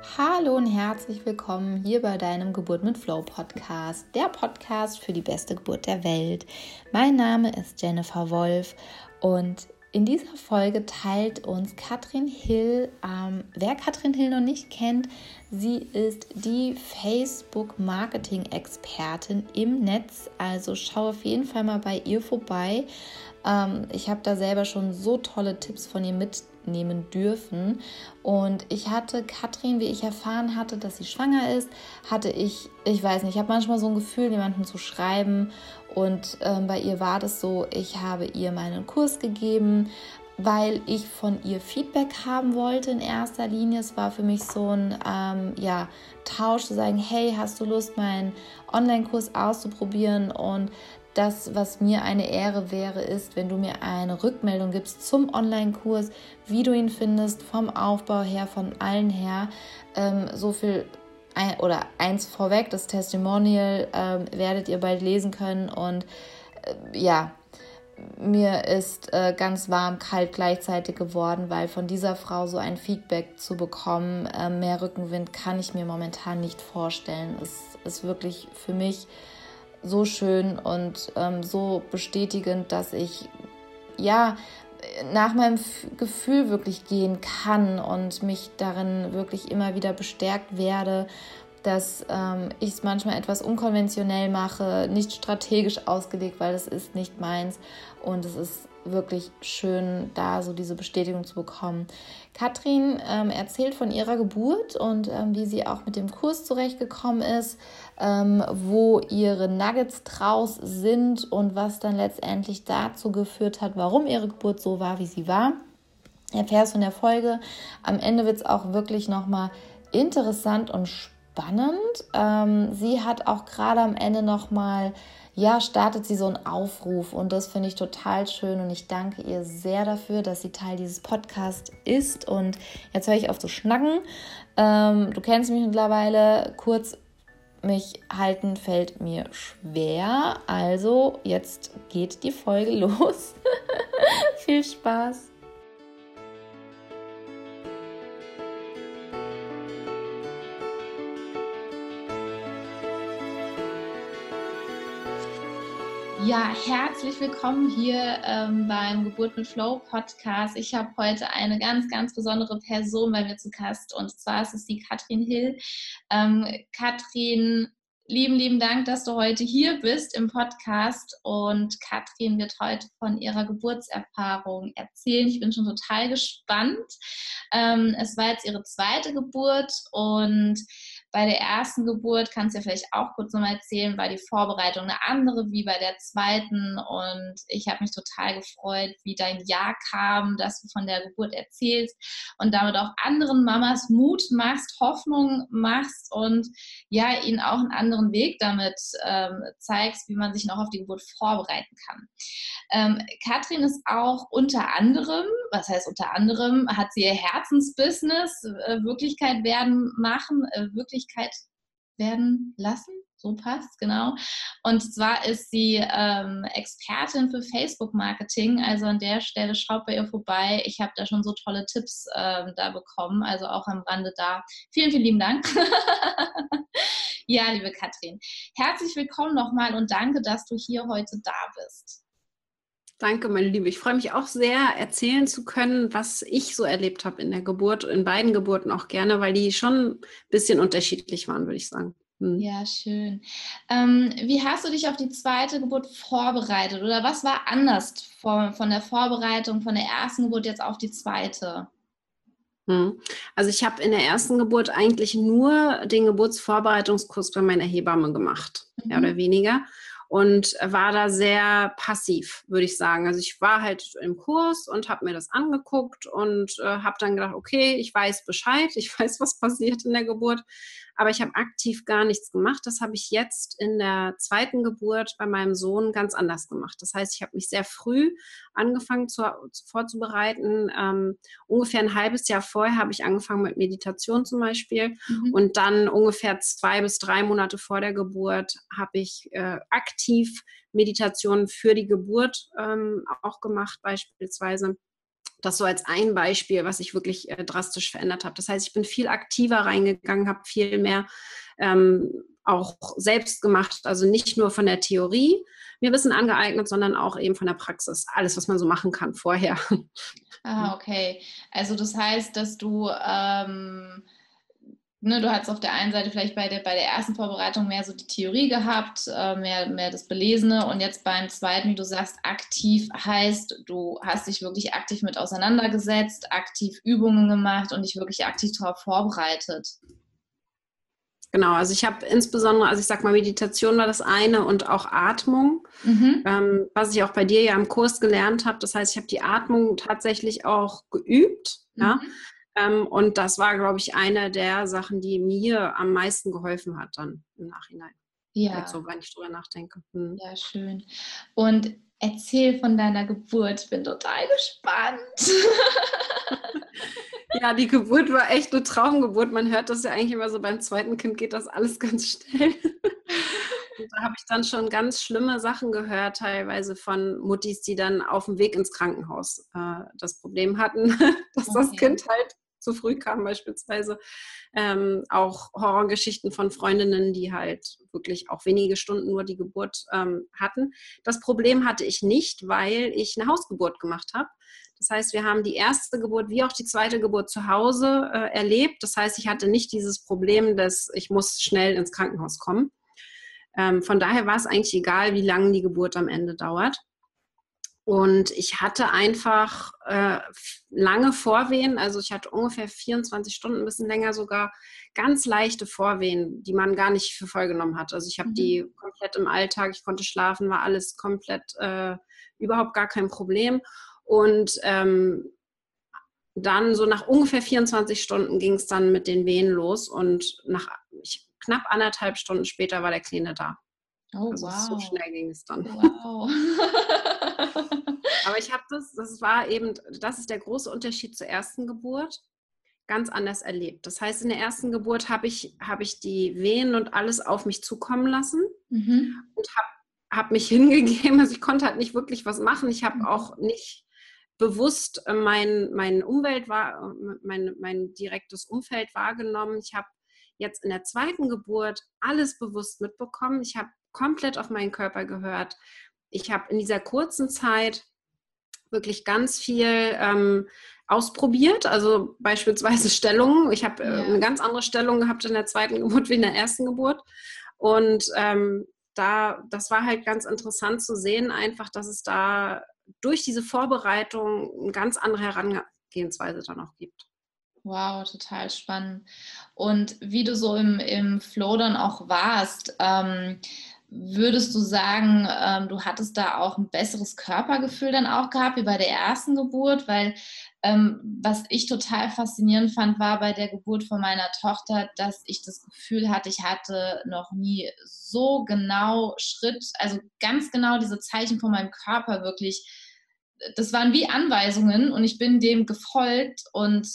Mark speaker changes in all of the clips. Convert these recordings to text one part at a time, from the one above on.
Speaker 1: Hallo und herzlich willkommen hier bei deinem Geburt mit Flow Podcast, der Podcast für die beste Geburt der Welt. Mein Name ist Jennifer Wolf und in dieser Folge teilt uns Katrin Hill, ähm, wer Katrin Hill noch nicht kennt, sie ist die Facebook-Marketing-Expertin im Netz. Also schau auf jeden Fall mal bei ihr vorbei. Ähm, ich habe da selber schon so tolle Tipps von ihr mitnehmen dürfen. Und ich hatte Katrin, wie ich erfahren hatte, dass sie schwanger ist, hatte ich, ich weiß nicht, ich habe manchmal so ein Gefühl, jemandem zu schreiben und ähm, bei ihr war das so, ich habe ihr meinen Kurs gegeben, weil ich von ihr Feedback haben wollte in erster Linie. Es war für mich so ein ähm, ja, Tausch zu sagen, hey, hast du Lust, meinen Online-Kurs auszuprobieren? Und das, was mir eine Ehre wäre, ist, wenn du mir eine Rückmeldung gibst zum Online-Kurs, wie du ihn findest, vom Aufbau her, von allen her. Ähm, so viel ein, oder eins vorweg, das Testimonial äh, werdet ihr bald lesen können und äh, ja, mir ist äh, ganz warm, kalt gleichzeitig geworden, weil von dieser Frau so ein Feedback zu bekommen, äh, mehr Rückenwind kann ich mir momentan nicht vorstellen. Es ist wirklich für mich so schön und ähm, so bestätigend, dass ich ja nach meinem Gefühl wirklich gehen kann und mich darin wirklich immer wieder bestärkt werde, dass ähm, ich es manchmal etwas unkonventionell mache, nicht strategisch ausgelegt, weil das ist nicht meins und es ist wirklich schön, da so diese Bestätigung zu bekommen. Katrin ähm, erzählt von ihrer Geburt und ähm, wie sie auch mit dem Kurs zurechtgekommen ist, ähm, wo ihre Nuggets draus sind und was dann letztendlich dazu geführt hat, warum ihre Geburt so war, wie sie war. Erfährst von der Folge. Am Ende wird es auch wirklich nochmal interessant und spannend. Ähm, sie hat auch gerade am Ende nochmal ja, startet sie so einen Aufruf und das finde ich total schön und ich danke ihr sehr dafür, dass sie Teil dieses Podcasts ist und jetzt höre ich auf zu schnacken. Ähm, du kennst mich mittlerweile, kurz mich halten fällt mir schwer, also jetzt geht die Folge los. Viel Spaß! Ja, herzlich willkommen hier ähm, beim Geburt mit Flow Podcast. Ich habe heute eine ganz, ganz besondere Person bei mir zu Gast und zwar ist es die Katrin Hill. Ähm, Katrin, lieben, lieben Dank, dass du heute hier bist im Podcast und Katrin wird heute von ihrer Geburtserfahrung erzählen. Ich bin schon total gespannt. Ähm, es war jetzt ihre zweite Geburt und bei der ersten Geburt, kannst du ja vielleicht auch kurz nochmal erzählen, war die Vorbereitung eine andere wie bei der zweiten. Und ich habe mich total gefreut, wie dein Jahr kam, dass du von der Geburt erzählst und damit auch anderen Mamas Mut machst, Hoffnung machst und ja, ihnen auch einen anderen Weg damit ähm, zeigst, wie man sich noch auf die Geburt vorbereiten kann. Ähm, Katrin ist auch unter anderem, was heißt unter anderem, hat sie ihr Herzensbusiness äh, Wirklichkeit werden machen, äh, wirklich Wirklichkeit werden lassen. So passt, genau. Und zwar ist sie ähm, Expertin für Facebook-Marketing. Also an der Stelle schaut bei ihr vorbei. Ich habe da schon so tolle Tipps ähm, da bekommen, also auch am Rande da. Vielen, vielen lieben Dank. ja, liebe Katrin, herzlich willkommen nochmal und danke, dass du hier heute da bist.
Speaker 2: Danke, meine Liebe. Ich freue mich auch sehr, erzählen zu können, was ich so erlebt habe in der Geburt, in beiden Geburten auch gerne, weil die schon ein bisschen unterschiedlich waren, würde ich sagen.
Speaker 1: Hm. Ja, schön. Ähm, wie hast du dich auf die zweite Geburt vorbereitet oder was war anders von, von der Vorbereitung von der ersten Geburt jetzt auf die zweite?
Speaker 2: Hm. Also ich habe in der ersten Geburt eigentlich nur den Geburtsvorbereitungskurs bei meiner Hebamme gemacht, mhm. mehr oder weniger und war da sehr passiv, würde ich sagen. Also ich war halt im Kurs und habe mir das angeguckt und äh, habe dann gedacht, okay, ich weiß Bescheid, ich weiß, was passiert in der Geburt, aber ich habe aktiv gar nichts gemacht. Das habe ich jetzt in der zweiten Geburt bei meinem Sohn ganz anders gemacht. Das heißt, ich habe mich sehr früh angefangen zu, zu vorzubereiten. Ähm, ungefähr ein halbes Jahr vorher habe ich angefangen mit Meditation zum Beispiel. Mhm. Und dann ungefähr zwei bis drei Monate vor der Geburt habe ich äh, aktiv Meditationen für die Geburt ähm, auch gemacht beispielsweise Das so als ein Beispiel, was ich wirklich äh, drastisch verändert habe. Das heißt, ich bin viel aktiver reingegangen, habe viel mehr ähm, auch selbst gemacht, also nicht nur von der Theorie mir Wissen angeeignet, sondern auch eben von der Praxis. Alles, was man so machen kann vorher.
Speaker 1: Ah, okay. Also das heißt, dass du ähm ne, du hast auf der einen Seite vielleicht bei der, bei der ersten Vorbereitung mehr so die Theorie gehabt, äh, mehr, mehr das Belesene und jetzt beim zweiten, wie du sagst, aktiv heißt, du hast dich wirklich aktiv mit auseinandergesetzt, aktiv Übungen gemacht und dich wirklich aktiv darauf vorbereitet.
Speaker 2: Genau, also ich habe insbesondere, also ich sag mal, Meditation war das eine und auch Atmung, mhm. ähm, was ich auch bei dir ja im Kurs gelernt habe. Das heißt, ich habe die Atmung tatsächlich auch geübt. Mhm. Ja? Ähm, und das war, glaube ich, eine der Sachen, die mir am meisten geholfen hat dann im Nachhinein. Ja. Jetzt so, wenn ich drüber nachdenke.
Speaker 1: Hm. Ja, schön. Und erzähl von deiner Geburt. Ich bin total gespannt.
Speaker 2: ja, die Geburt war echt eine Traumgeburt. Man hört das ja eigentlich immer so, beim zweiten Kind geht das alles ganz schnell. Und da habe ich dann schon ganz schlimme Sachen gehört, teilweise von Muttis, die dann auf dem Weg ins Krankenhaus äh, das Problem hatten, dass okay. das Kind halt zu früh kam beispielsweise. Ähm, auch Horrorgeschichten von Freundinnen, die halt wirklich auch wenige Stunden nur die Geburt ähm, hatten. Das Problem hatte ich nicht, weil ich eine Hausgeburt gemacht habe. Das heißt, wir haben die erste Geburt wie auch die zweite Geburt zu Hause äh, erlebt. Das heißt, ich hatte nicht dieses Problem, dass ich muss schnell ins Krankenhaus kommen. Ähm, von daher war es eigentlich egal, wie lange die Geburt am Ende dauert. Und ich hatte einfach äh, lange Vorwehen, also ich hatte ungefähr 24 Stunden, ein bisschen länger sogar, ganz leichte Vorwehen, die man gar nicht für voll genommen hat. Also ich habe mhm. die komplett im Alltag, ich konnte schlafen, war alles komplett, äh, überhaupt gar kein Problem. Und ähm, dann so nach ungefähr 24 Stunden ging es dann mit den Wehen los und nach ich, knapp anderthalb Stunden später war der Kleine da. Oh, also wow. so schnell ging es dann. Wow. Aber ich habe das, das war eben, das ist der große Unterschied zur ersten Geburt, ganz anders erlebt. Das heißt, in der ersten Geburt habe ich, hab ich die Wehen und alles auf mich zukommen lassen mhm. und habe hab mich hingegeben. Also ich konnte halt nicht wirklich was machen. Ich habe mhm. auch nicht bewusst äh, mein, mein Umwelt war, mein, mein direktes Umfeld wahrgenommen. Ich habe jetzt in der zweiten Geburt alles bewusst mitbekommen. Ich habe komplett auf meinen Körper gehört. Ich habe in dieser kurzen Zeit wirklich ganz viel ähm, ausprobiert, also beispielsweise Stellungen. Ich habe äh, ja. eine ganz andere Stellung gehabt in der zweiten Geburt wie in der ersten Geburt. Und ähm, da, das war halt ganz interessant zu sehen, einfach, dass es da durch diese Vorbereitung eine ganz andere Herangehensweise dann auch gibt.
Speaker 1: Wow, total spannend. Und wie du so im, im Flow dann auch warst, ähm, Würdest du sagen, ähm, du hattest da auch ein besseres Körpergefühl dann auch gehabt wie bei der ersten Geburt? Weil ähm, was ich total faszinierend fand, war bei der Geburt von meiner Tochter, dass ich das Gefühl hatte, ich hatte noch nie so genau Schritt, also ganz genau diese Zeichen von meinem Körper wirklich. Das waren wie Anweisungen und ich bin dem gefolgt und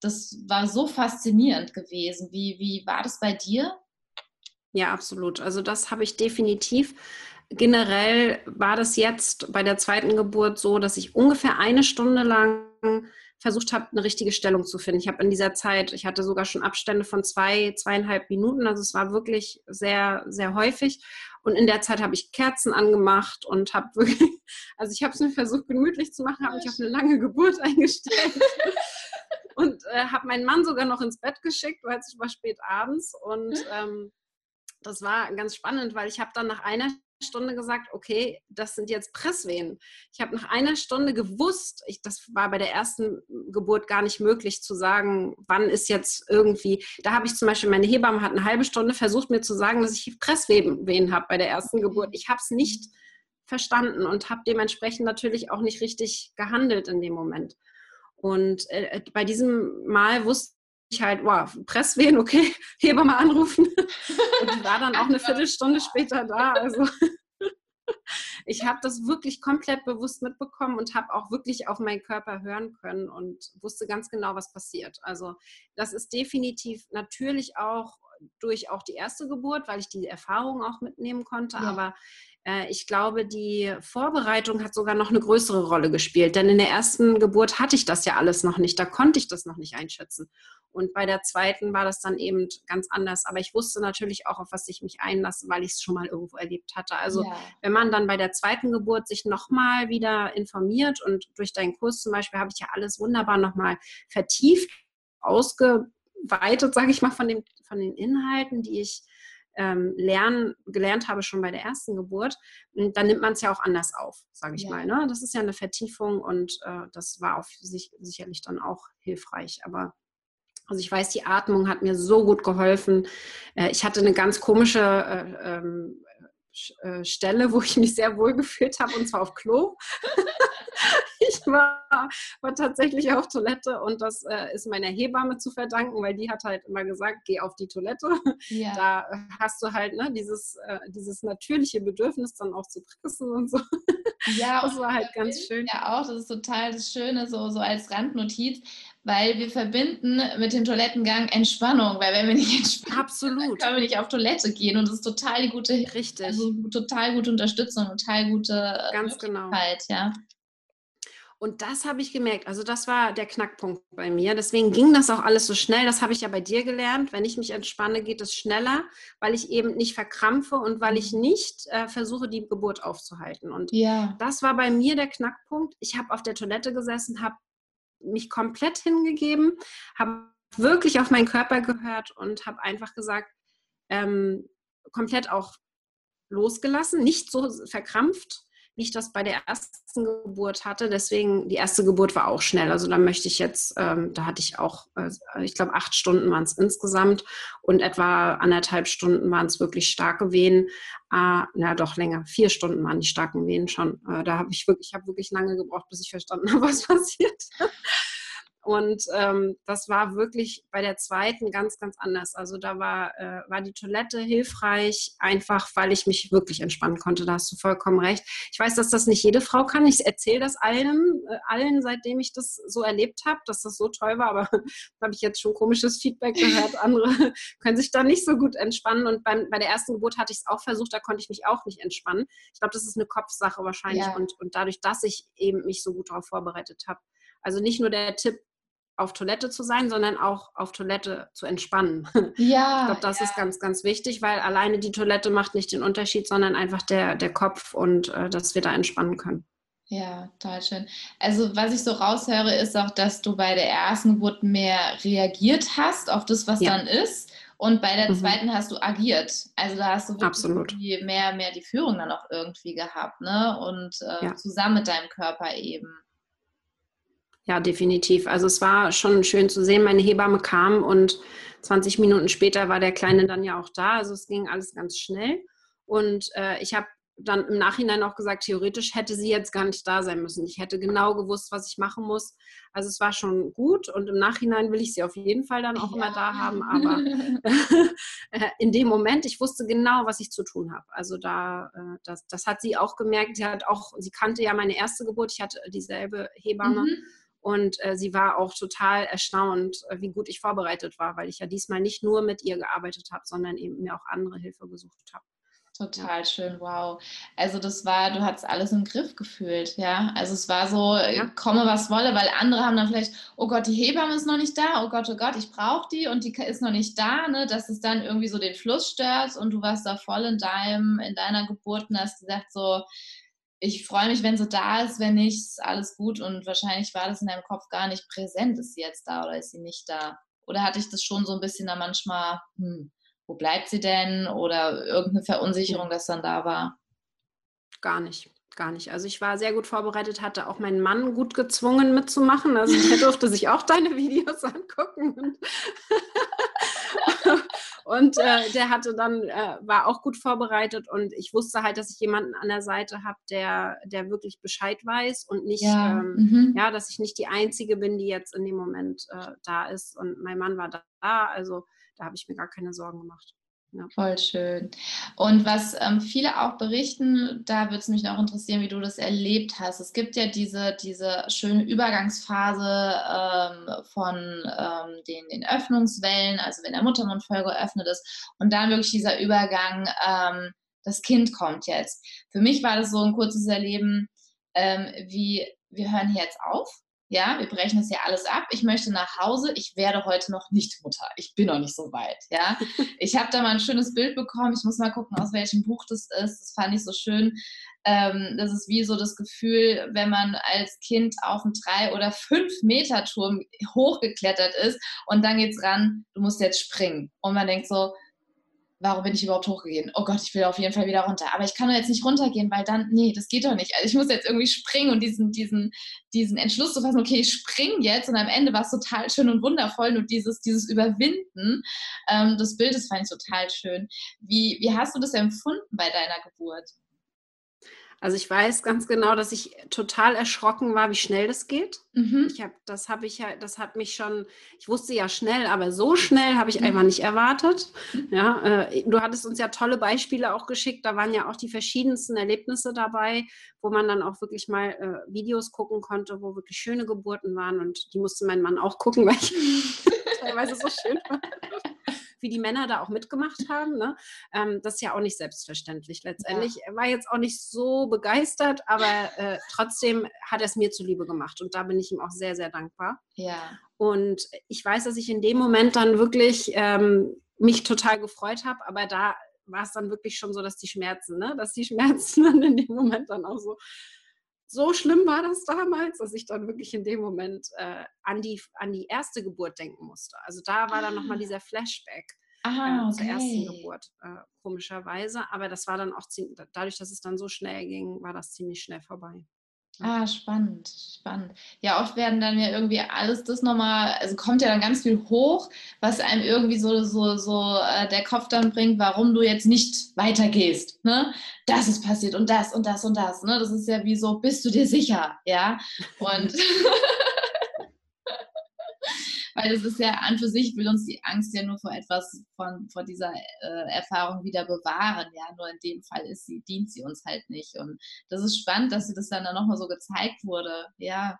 Speaker 1: das war so faszinierend gewesen. Wie, wie war das bei dir?
Speaker 2: Ja, absolut. Also das habe ich definitiv. Generell war das jetzt bei der zweiten Geburt so, dass ich ungefähr eine Stunde lang versucht habe, eine richtige Stellung zu finden. Ich habe in dieser Zeit, ich hatte sogar schon Abstände von zwei, zweieinhalb Minuten, also es war wirklich sehr, sehr häufig. Und in der Zeit habe ich Kerzen angemacht und habe wirklich, also ich habe es mir versucht, gemütlich zu machen, habe mich auf eine lange Geburt eingestellt und äh, habe meinen Mann sogar noch ins Bett geschickt, weil es war spät abends und ähm, das war ganz spannend, weil ich habe dann nach einer Stunde gesagt, okay, das sind jetzt Presswehen. Ich habe nach einer Stunde gewusst, ich, das war bei der ersten Geburt gar nicht möglich zu sagen, wann ist jetzt irgendwie, da habe ich zum Beispiel, meine Hebamme hat eine halbe Stunde versucht mir zu sagen, dass ich Presswehen habe bei der ersten Geburt. Ich habe es nicht verstanden und habe dementsprechend natürlich auch nicht richtig gehandelt in dem Moment. Und äh, bei diesem Mal wusste ich halt, wow, Presswehen, okay, Hebamme anrufen. Und die war dann auch eine Viertelstunde später da. Also ich habe das wirklich komplett bewusst mitbekommen und habe auch wirklich auf meinen Körper hören können und wusste ganz genau, was passiert. Also das ist definitiv natürlich auch durch auch die erste Geburt, weil ich die Erfahrung auch mitnehmen konnte. Ja. Aber äh, ich glaube, die Vorbereitung hat sogar noch eine größere Rolle gespielt, denn in der ersten Geburt hatte ich das ja alles noch nicht, da konnte ich das noch nicht einschätzen. Und bei der zweiten war das dann eben ganz anders. Aber ich wusste natürlich auch, auf was ich mich einlasse, weil ich es schon mal irgendwo erlebt hatte. Also ja. wenn man dann bei der zweiten Geburt sich nochmal wieder informiert und durch deinen Kurs zum Beispiel habe ich ja alles wunderbar nochmal vertieft, ausgeweitet, sage ich mal, von, dem, von den Inhalten, die ich ähm, lernen, gelernt habe schon bei der ersten Geburt, dann nimmt man es ja auch anders auf, sage ich ja. mal. Ne? Das ist ja eine Vertiefung und äh, das war auf sich sicherlich dann auch hilfreich. Aber also ich weiß, die Atmung hat mir so gut geholfen. Äh, ich hatte eine ganz komische äh, ähm, äh, Stelle, wo ich mich sehr wohl gefühlt habe, und zwar auf Klo. ich war, war tatsächlich auf Toilette und das äh, ist meiner Hebamme zu verdanken, weil die hat halt immer gesagt, geh auf die Toilette. Ja. Da hast du halt ne, dieses, äh, dieses natürliche Bedürfnis dann auch zu tricksen und so.
Speaker 1: Ja, das war halt ganz schön. Ja, auch, das ist total das Schöne, so, so als Randnotiz, weil wir verbinden mit dem Toilettengang Entspannung, weil wenn wir nicht entspannen,
Speaker 2: Absolut.
Speaker 1: können wir nicht auf Toilette gehen und das ist total die gute,
Speaker 2: Richtig.
Speaker 1: Also total gute Unterstützung, total gute
Speaker 2: Ganz genau.
Speaker 1: ja.
Speaker 2: Und das habe ich gemerkt. Also das war der Knackpunkt bei mir. Deswegen ging das auch alles so schnell. Das habe ich ja bei dir gelernt. Wenn ich mich entspanne, geht es schneller, weil ich eben nicht verkrampfe und weil ich mhm. nicht äh, versuche, die Geburt aufzuhalten. Und ja. das war bei mir der Knackpunkt. Ich habe auf der Toilette gesessen, habe mich komplett hingegeben, habe wirklich auf meinen Körper gehört und habe einfach gesagt, ähm, komplett auch losgelassen, nicht so verkrampft, wie ich das bei der ersten Geburt hatte. Deswegen, die erste Geburt war auch schnell. Also da möchte ich jetzt, ähm, da hatte ich auch, äh, ich glaube, acht Stunden waren es insgesamt und etwa anderthalb Stunden waren es wirklich starke Wehen. Äh, na doch länger, vier Stunden waren die starken Wehen schon. Äh, da habe ich wirklich, ich habe wirklich lange gebraucht, bis ich verstanden habe, was passiert. Und ähm, das war wirklich bei der zweiten ganz, ganz anders. Also da war, äh, war die Toilette hilfreich, einfach weil ich mich wirklich entspannen konnte. Da hast du vollkommen recht. Ich weiß, dass das nicht jede Frau kann. Ich erzähle das allen, äh, allen, seitdem ich das so erlebt habe, dass das so toll war. Aber da habe ich jetzt schon komisches Feedback gehört. Andere können sich da nicht so gut entspannen. Und beim, bei der ersten Geburt hatte ich es auch versucht, da konnte ich mich auch nicht entspannen. Ich glaube, das ist eine Kopfsache wahrscheinlich. Ja. Und, und dadurch, dass ich eben mich so gut darauf vorbereitet habe. Also nicht nur der Tipp, auf Toilette zu sein, sondern auch auf Toilette zu entspannen.
Speaker 1: Ja.
Speaker 2: Ich glaube, das ja. ist ganz, ganz wichtig, weil alleine die Toilette macht nicht den Unterschied, sondern einfach der, der Kopf und äh, dass wir da entspannen können.
Speaker 1: Ja, total schön. Also was ich so raushöre, ist auch, dass du bei der ersten Geburt mehr reagiert hast auf das, was ja. dann ist. Und bei der mhm. zweiten hast du agiert. Also da hast du wirklich mehr, mehr die Führung dann auch irgendwie gehabt, ne? Und äh, ja. zusammen mit deinem Körper eben.
Speaker 2: Ja, definitiv. Also es war schon schön zu sehen. Meine Hebamme kam und 20 Minuten später war der Kleine dann ja auch da. Also es ging alles ganz schnell. Und äh, ich habe dann im Nachhinein auch gesagt, theoretisch hätte sie jetzt gar nicht da sein müssen. Ich hätte genau gewusst, was ich machen muss. Also es war schon gut und im Nachhinein will ich sie auf jeden Fall dann auch ja. immer da haben. Aber in dem Moment, ich wusste genau, was ich zu tun habe. Also da, äh, das, das hat sie auch gemerkt. Sie hat auch, sie kannte ja meine erste Geburt. Ich hatte dieselbe Hebamme. Mhm. Und äh, sie war auch total erstaunt, äh, wie gut ich vorbereitet war, weil ich ja diesmal nicht nur mit ihr gearbeitet habe, sondern eben mir auch andere Hilfe gesucht habe.
Speaker 1: Total schön, wow. Also das war, du hattest alles im Griff gefühlt, ja. Also es war so, äh, ja. komme was wolle, weil andere haben dann vielleicht, oh Gott, die Hebamme ist noch nicht da, oh Gott, oh Gott, ich brauche die und die ist noch nicht da, ne, dass es dann irgendwie so den Fluss stört und du warst da voll in deinem, in deiner Geburt und hast gesagt so, ich freue mich, wenn sie da ist, wenn nicht, ist alles gut. Und wahrscheinlich war das in deinem Kopf gar nicht präsent, ist sie jetzt da oder ist sie nicht da? Oder hatte ich das schon so ein bisschen da manchmal, hm, wo bleibt sie denn? Oder irgendeine Verunsicherung, das dann da war?
Speaker 2: Gar nicht. Gar nicht. Also ich war sehr gut vorbereitet, hatte auch meinen Mann gut gezwungen mitzumachen. Also der durfte sich auch deine Videos angucken. Und äh, der hatte dann, äh, war auch gut vorbereitet und ich wusste halt, dass ich jemanden an der Seite habe, der, der wirklich Bescheid weiß und nicht, ja. Ähm, mhm. ja, dass ich nicht die Einzige bin, die jetzt in dem Moment äh, da ist. Und mein Mann war da, also da habe ich mir gar keine Sorgen gemacht.
Speaker 1: Ja. Voll schön. Und was ähm, viele auch berichten, da würde es mich noch interessieren, wie du das erlebt hast. Es gibt ja diese, diese schöne Übergangsphase ähm, von ähm, den, den Öffnungswellen, also wenn der Muttermund voll geöffnet ist und dann wirklich dieser Übergang, ähm, das Kind kommt jetzt. Für mich war das so ein kurzes Erleben, ähm, wie wir hören hier jetzt auf ja, wir brechen das ja alles ab. Ich möchte nach Hause. Ich werde heute noch nicht Mutter. Ich bin noch nicht so weit. Ja, ich habe da mal ein schönes Bild bekommen. Ich muss mal gucken, aus welchem Buch das ist. Das fand ich so schön. Ähm, das ist wie so das Gefühl, wenn man als Kind auf einen drei oder fünf Meter Turm hochgeklettert ist und dann geht's ran. Du musst jetzt springen und man denkt so, warum bin ich überhaupt hochgegangen? Oh Gott, ich will auf jeden Fall wieder runter. Aber ich kann doch jetzt nicht runtergehen, weil dann, nee, das geht doch nicht. Also ich muss jetzt irgendwie springen und diesen, diesen, diesen Entschluss zu fassen, okay, ich springe jetzt und am Ende war es total schön und wundervoll und dieses, dieses Überwinden ähm, des Bildes fand ich total schön. Wie, wie hast du das empfunden bei deiner Geburt?
Speaker 2: Also ich weiß ganz genau, dass ich total erschrocken war, wie schnell das geht. Mhm. Ich habe, das habe ich ja, das hat mich schon, ich wusste ja schnell, aber so schnell habe ich mhm. einfach nicht erwartet. Ja, äh, du hattest uns ja tolle Beispiele auch geschickt. Da waren ja auch die verschiedensten Erlebnisse dabei, wo man dann auch wirklich mal äh, Videos gucken konnte, wo wirklich schöne Geburten waren. Und die musste mein Mann auch gucken, weil ich teilweise so schön fand wie die Männer da auch mitgemacht haben. Ne? Ähm, das ist ja auch nicht selbstverständlich. Letztendlich ja. war jetzt auch nicht so begeistert, aber äh, trotzdem hat er es mir zuliebe gemacht und da bin ich ihm auch sehr, sehr dankbar.
Speaker 1: Ja.
Speaker 2: Und ich weiß, dass ich in dem Moment dann wirklich ähm, mich total gefreut habe, aber da war es dann wirklich schon so, dass die Schmerzen, ne? dass die Schmerzen dann in dem Moment dann auch so so schlimm war das damals, dass ich dann wirklich in dem Moment äh, an, die, an die erste Geburt denken musste. Also da war dann nochmal ah. dieser Flashback ah, äh, zur ersten Geburt, äh, komischerweise. Aber das war dann auch ziemlich, dadurch, dass es dann so schnell ging, war das ziemlich schnell vorbei.
Speaker 1: Ah, spannend, spannend. Ja, oft werden dann ja irgendwie alles das nochmal, also kommt ja dann ganz viel hoch, was einem irgendwie so, so, so äh, der Kopf dann bringt, warum du jetzt nicht weitergehst. Ne? Das ist passiert und das und das und das. Ne? Das ist ja wie so, bist du dir sicher? Ja. Und weil es ist ja an für sich, will uns die Angst ja nur vor etwas, von, vor dieser äh, Erfahrung wieder bewahren. Ja, nur in dem Fall ist sie, dient sie uns halt nicht. Und das ist spannend, dass sie das dann, dann nochmal so gezeigt wurde. Ja.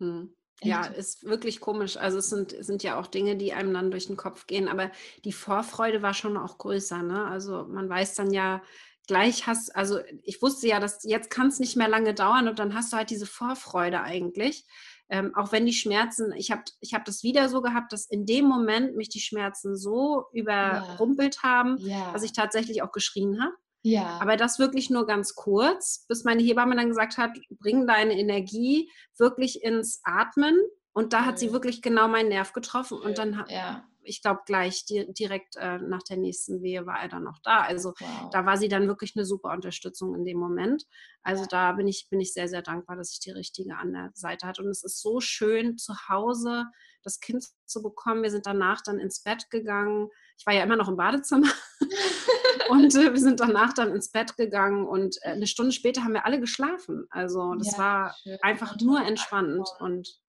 Speaker 2: Hm. Ja, ist wirklich komisch. Also es sind, sind ja auch Dinge, die einem dann durch den Kopf gehen, aber die Vorfreude war schon auch größer. Ne? Also man weiß dann ja, gleich hast, also ich wusste ja, dass jetzt kann es nicht mehr lange dauern und dann hast du halt diese Vorfreude eigentlich ähm, auch wenn die Schmerzen, ich habe ich hab das wieder so gehabt, dass in dem Moment mich die Schmerzen so überrumpelt ja. haben, ja. dass ich tatsächlich auch geschrien habe.
Speaker 1: Ja.
Speaker 2: Aber das wirklich nur ganz kurz, bis meine Hebamme dann gesagt hat, bring deine Energie wirklich ins Atmen. Und da hat sie wirklich genau meinen Nerv getroffen. Und dann ja ich glaube, gleich di direkt äh, nach der nächsten Wehe war er dann noch da. Also wow. da war sie dann wirklich eine super Unterstützung in dem Moment. Also da bin ich, bin ich sehr, sehr dankbar, dass ich die richtige an der Seite hatte. Und es ist so schön, zu Hause das Kind zu bekommen. Wir sind danach dann ins Bett gegangen. Ich war ja immer noch im Badezimmer. und äh, wir sind danach dann ins Bett gegangen und äh, eine Stunde später haben wir alle geschlafen. Also das ja, war schön. einfach nur entspannend und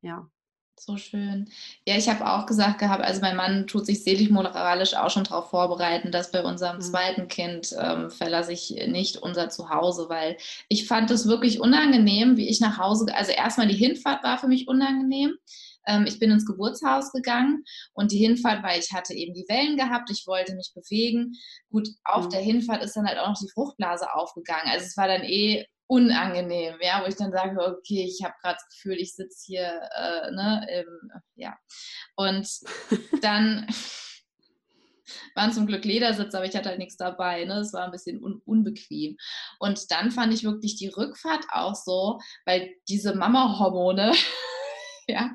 Speaker 2: ja.
Speaker 1: So schön. Ja, ich habe auch gesagt gehabt, also mein Mann tut sich seelisch moralisch auch schon darauf vorbereiten, dass bei unserem mhm. zweiten Kind ähm, verlasse ich nicht unser Zuhause, weil ich fand es wirklich unangenehm, wie ich nach Hause, also erstmal die Hinfahrt war für mich unangenehm. Ähm, ich bin ins Geburtshaus gegangen und die Hinfahrt, weil ich hatte eben die Wellen gehabt, ich wollte mich bewegen. Gut, auf mhm. der Hinfahrt ist dann halt auch noch die Fruchtblase aufgegangen. Also es war dann eh unangenehm, ja, wo ich dann sage, okay, ich habe gerade das Gefühl, ich sitze hier, äh, ne, im, ja. Und dann waren zum Glück Ledersitze, aber ich hatte halt nichts dabei, ne, es war ein bisschen un unbequem. Und dann fand ich wirklich die Rückfahrt auch so, weil diese Mama-Hormone, ja,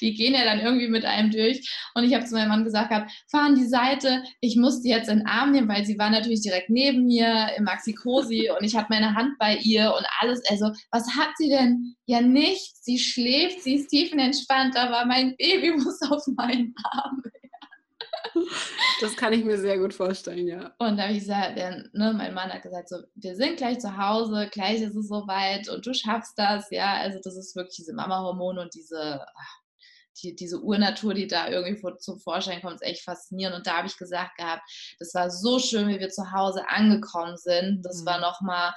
Speaker 1: die gehen ja dann irgendwie mit einem durch. Und ich habe zu meinem Mann gesagt, hab, fahr an die Seite, ich muss die jetzt in den Arm nehmen, weil sie war natürlich direkt neben mir im Maxi-Cosi und ich habe meine Hand bei ihr und alles. Also, was hat sie denn? Ja, nichts. Sie schläft, sie ist tiefenentspannt, aber mein Baby muss auf meinen Arm.
Speaker 2: Das kann ich mir sehr gut vorstellen, ja.
Speaker 1: Und da habe ich gesagt, der, ne, mein Mann hat gesagt, so, wir sind gleich zu Hause, gleich ist es soweit und du schaffst das, ja. Also das ist wirklich diese Mama-Hormone und diese, die, diese Urnatur, die da irgendwie vor, zum Vorschein kommt, ist echt faszinierend. Und da habe ich gesagt gehabt, das war so schön, wie wir zu Hause angekommen sind. Das mhm. war nochmal,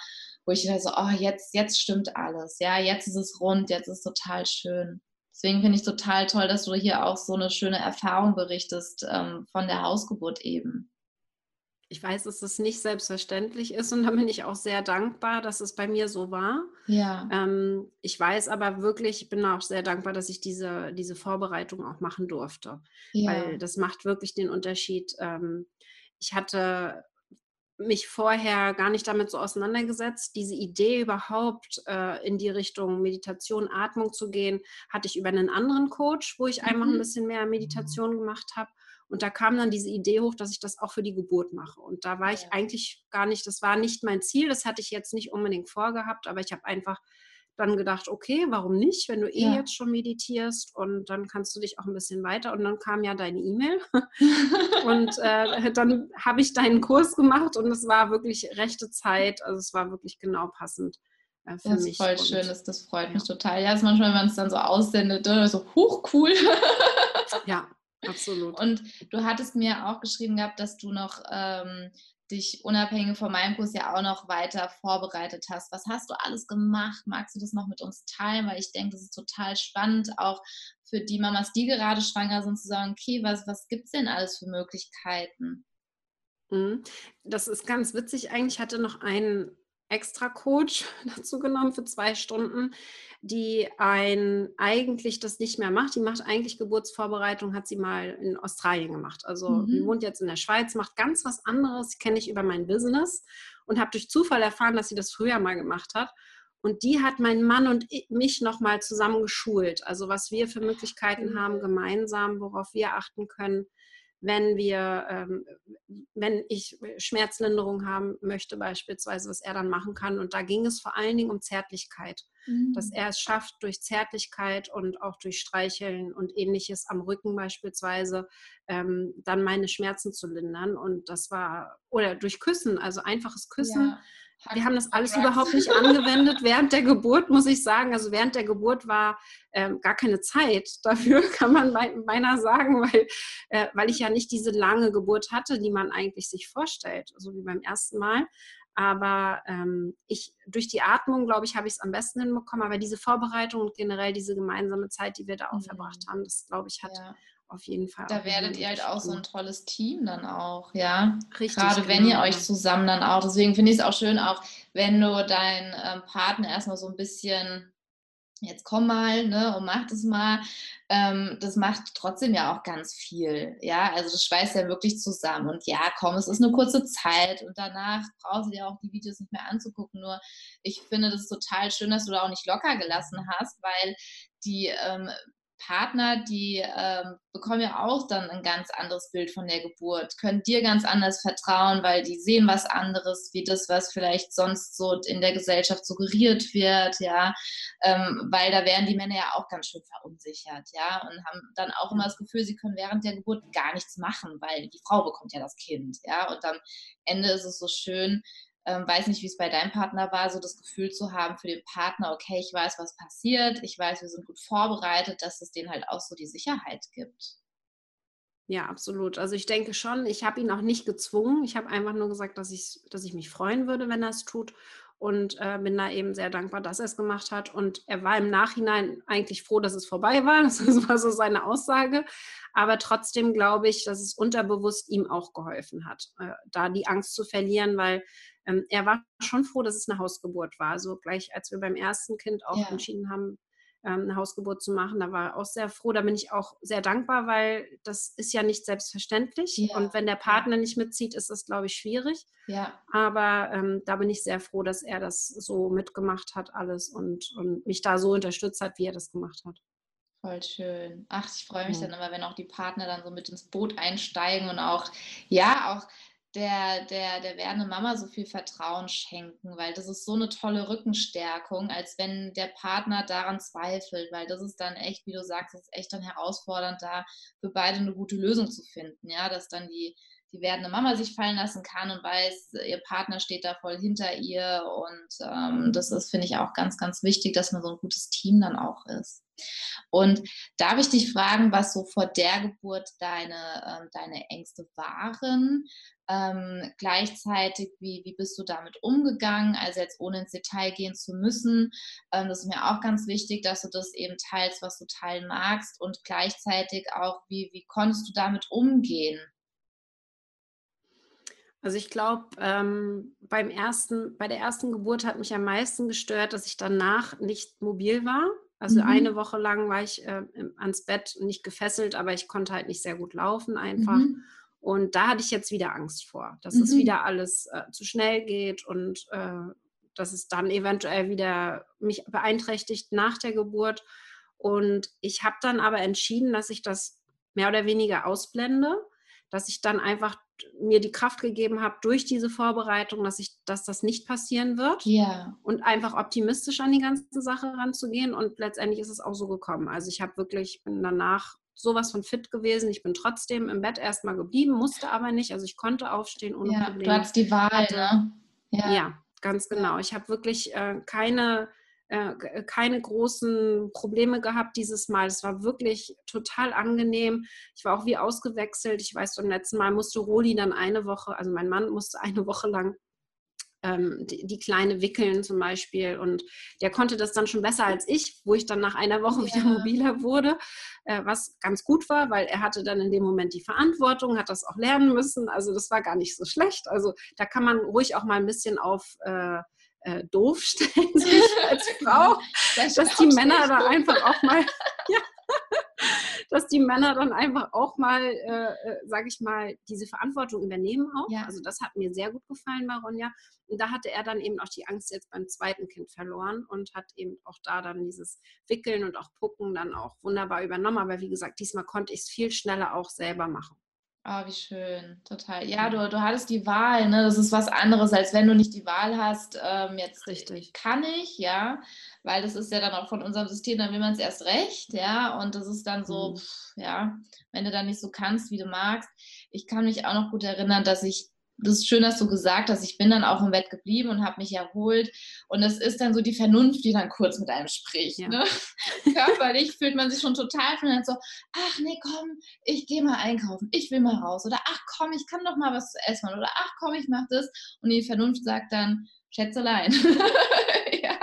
Speaker 1: wo ich dachte so, oh, jetzt, jetzt stimmt alles. Ja, jetzt ist es rund, jetzt ist es total schön. Deswegen finde ich total toll, dass du hier auch so eine schöne Erfahrung berichtest ähm, von der Hausgeburt eben.
Speaker 2: Ich weiß, dass es nicht selbstverständlich ist und da bin ich auch sehr dankbar, dass es bei mir so war.
Speaker 1: Ja.
Speaker 2: Ähm, ich weiß aber wirklich, ich bin auch sehr dankbar, dass ich diese, diese Vorbereitung auch machen durfte. Ja. Weil das macht wirklich den Unterschied. Ähm, ich hatte mich vorher gar nicht damit so auseinandergesetzt. Diese Idee überhaupt äh, in die Richtung Meditation, Atmung zu gehen, hatte ich über einen anderen Coach, wo ich mhm. einfach ein mhm. bisschen mehr Meditation gemacht habe. Und da kam dann diese Idee hoch, dass ich das auch für die Geburt mache. Und da war ich eigentlich gar nicht, das war nicht mein Ziel, das hatte ich jetzt nicht unbedingt vorgehabt, aber ich habe einfach dann gedacht, okay, warum nicht, wenn du eh ja. jetzt schon meditierst und dann kannst du dich auch ein bisschen weiter. Und dann kam ja deine E-Mail und äh, dann habe ich deinen Kurs gemacht und es war wirklich rechte Zeit, also es war wirklich genau passend.
Speaker 1: Äh, für das mich. ist voll und, schön, das, das freut mich total. Ja, ist manchmal, wenn man es dann so aussendet, ne, so hoch cool.
Speaker 2: ja, absolut.
Speaker 1: Und du hattest mir auch geschrieben gehabt, dass du noch ähm, dich unabhängig von meinem Kurs ja auch noch weiter vorbereitet hast. Was hast du alles gemacht? Magst du das noch mit uns teilen? Weil ich denke, das ist total spannend, auch für die Mamas, die gerade schwanger sind, zu sagen, okay, was, was gibt es denn alles für Möglichkeiten?
Speaker 2: Mhm. Das ist ganz witzig. Eigentlich hatte noch einen extra Coach dazu genommen für zwei Stunden, die ein eigentlich das nicht mehr macht. Die macht eigentlich Geburtsvorbereitung, hat sie mal in Australien gemacht. Also mhm. die wohnt jetzt in der Schweiz, macht ganz was anderes, kenne ich über mein Business und habe durch Zufall erfahren, dass sie das früher mal gemacht hat. Und die hat meinen Mann und mich nochmal zusammen geschult. Also was wir für Möglichkeiten haben gemeinsam, worauf wir achten können wenn wir, ähm, wenn ich Schmerzlinderung haben möchte, beispielsweise, was er dann machen kann. Und da ging es vor allen Dingen um Zärtlichkeit, mhm. dass er es schafft, durch Zärtlichkeit und auch durch Streicheln und ähnliches am Rücken beispielsweise, ähm, dann meine Schmerzen zu lindern. Und das war, oder durch Küssen, also einfaches Küssen. Ja wir haben das alles überhaupt nicht angewendet während der Geburt, muss ich sagen. Also während der Geburt war ähm, gar keine Zeit dafür, kann man beinahe sagen, weil, äh, weil ich ja nicht diese lange Geburt hatte, die man eigentlich sich vorstellt, so wie beim ersten Mal. Aber ähm, ich durch die Atmung, glaube ich, habe ich es am besten hinbekommen. Aber diese Vorbereitung und generell diese gemeinsame Zeit, die wir da auch mhm. verbracht haben, das glaube ich, hat ja auf jeden Fall.
Speaker 1: Da werdet ihr halt auch so ein tolles Team dann auch, ja. Richtig. Gerade genau. wenn ihr euch zusammen dann auch. Deswegen finde ich es auch schön, auch wenn du deinen ähm, Partner erstmal so ein bisschen, jetzt komm mal, ne, und mach das mal. Ähm, das macht trotzdem ja auch ganz viel, ja. Also das schweißt ja wirklich zusammen. Und ja, komm, es ist eine kurze Zeit und danach brauchst du dir auch die Videos nicht mehr anzugucken. Nur ich finde das total schön, dass du da auch nicht locker gelassen hast, weil die ähm, Partner, die ähm, bekommen ja auch dann ein ganz anderes Bild von der Geburt, können dir ganz anders vertrauen, weil die sehen was anderes, wie das, was vielleicht sonst so in der Gesellschaft suggeriert wird, ja, ähm, weil da werden die Männer ja auch ganz schön verunsichert, ja, und haben dann auch immer das Gefühl, sie können während der Geburt gar nichts machen, weil die Frau bekommt ja das Kind, ja, und am Ende ist es so schön, ähm, weiß nicht, wie es bei deinem Partner war, so das Gefühl zu haben für den Partner, okay, ich weiß, was passiert, ich weiß, wir sind gut vorbereitet, dass es denen halt auch so die Sicherheit gibt.
Speaker 2: Ja, absolut. Also ich denke schon, ich habe ihn auch nicht gezwungen. Ich habe einfach nur gesagt, dass ich, dass ich mich freuen würde, wenn er es tut. Und äh, bin da eben sehr dankbar, dass er es gemacht hat. Und er war im Nachhinein eigentlich froh, dass es vorbei war. Das war so seine Aussage. Aber trotzdem glaube ich, dass es unterbewusst ihm auch geholfen hat, äh, da die Angst zu verlieren, weil ähm, er war schon froh, dass es eine Hausgeburt war. Also gleich als wir beim ersten Kind auch ja. entschieden haben, ähm, eine Hausgeburt zu machen, da war er auch sehr froh. Da bin ich auch sehr dankbar, weil das ist ja nicht selbstverständlich. Ja. Und wenn der Partner nicht mitzieht, ist das, glaube ich, schwierig.
Speaker 1: Ja.
Speaker 2: Aber ähm, da bin ich sehr froh, dass er das so mitgemacht hat, alles und, und mich da so unterstützt hat, wie er das gemacht hat.
Speaker 1: Voll schön. Ach, ich freue mich ja. dann immer, wenn auch die Partner dann so mit ins Boot einsteigen und auch, ja, auch der, der, der werdenden Mama so viel Vertrauen schenken, weil das ist so eine tolle Rückenstärkung, als wenn der Partner daran zweifelt, weil das ist dann echt, wie du sagst, ist echt dann herausfordernd, da für beide eine gute Lösung zu finden, ja, dass dann die, die werdende Mama sich fallen lassen kann und weiß, ihr Partner steht da voll hinter ihr. Und ähm, das ist, finde ich, auch ganz, ganz wichtig, dass man so ein gutes Team dann auch ist. Und darf ich dich fragen, was so vor der Geburt deine, ähm, deine Ängste waren? Ähm, gleichzeitig, wie, wie bist du damit umgegangen? Also jetzt ohne ins Detail gehen zu müssen. Ähm, das ist mir auch ganz wichtig, dass du das eben teilst, was du teilen magst. Und gleichzeitig auch, wie, wie konntest du damit umgehen?
Speaker 2: Also ich glaube, ähm, beim ersten, bei der ersten Geburt hat mich am meisten gestört, dass ich danach nicht mobil war. Also mhm. eine Woche lang war ich äh, ans Bett nicht gefesselt, aber ich konnte halt nicht sehr gut laufen einfach. Mhm. Und da hatte ich jetzt wieder Angst vor, dass mhm. es wieder alles äh, zu schnell geht und äh, dass es dann eventuell wieder mich beeinträchtigt nach der Geburt. Und ich habe dann aber entschieden, dass ich das mehr oder weniger ausblende, dass ich dann einfach mir die Kraft gegeben habe durch diese Vorbereitung, dass ich, dass das nicht passieren wird.
Speaker 1: Ja.
Speaker 2: Und einfach optimistisch an die ganze Sache ranzugehen. Und letztendlich ist es auch so gekommen. Also ich habe wirklich, bin danach sowas von fit gewesen. Ich bin trotzdem im Bett erstmal geblieben, musste aber nicht. Also ich konnte aufstehen ohne
Speaker 1: ja,
Speaker 2: Probleme.
Speaker 1: Du hattest die Wahl, ne?
Speaker 2: Ja. ja, ganz genau. Ich habe wirklich äh, keine äh, äh, keine großen Probleme gehabt dieses Mal. Es war wirklich total angenehm. Ich war auch wie ausgewechselt. Ich weiß, beim letzten Mal musste Roli dann eine Woche, also mein Mann musste eine Woche lang ähm, die, die, Kleine wickeln zum Beispiel. Und der konnte das dann schon besser als ich, wo ich dann nach einer Woche ja. wieder mobiler wurde, äh, was ganz gut war, weil er hatte dann in dem Moment die Verantwortung, hat das auch lernen müssen. Also das war gar nicht so schlecht. Also da kann man ruhig auch mal ein bisschen auf äh, äh, doof stellen, sich als Frau, das dass die Männer da einfach auch mal, ja, dass die Männer dann einfach auch mal, äh, äh sage ich mal, diese Verantwortung übernehmen auch. Ja. Also das hat mir sehr gut gefallen bei Ronja. Und da hatte er dann eben auch die Angst jetzt beim zweiten Kind verloren und hat eben auch da dann dieses Wickeln und auch Pucken dann auch wunderbar übernommen. Aber wie gesagt, diesmal konnte ich es viel schneller auch selber machen.
Speaker 1: Oh, wie schön, total. Ja, du, du hattest die Wahl, ne? Das ist was anderes, als wenn du nicht die Wahl hast. Ähm, jetzt richtig kann ich, ja, weil das ist ja dann auch von unserem System, dann will man es erst recht, ja, und das ist dann so, mhm. pff, ja, wenn du dann nicht so kannst, wie du magst. Ich kann mich auch noch gut erinnern, dass ich das ist schön, dass du gesagt hast, ich bin dann auch im Bett geblieben und habe mich erholt. Und es ist dann so die Vernunft, die dann kurz mit einem spricht. Ja. Ne? Körperlich fühlt man sich schon total von so, ach nee, komm, ich gehe mal einkaufen, ich will mal raus. Oder ach komm, ich kann doch mal was zu essen. Oder ach komm, ich mache das. Und die Vernunft sagt dann, Schätzelein.
Speaker 2: ja.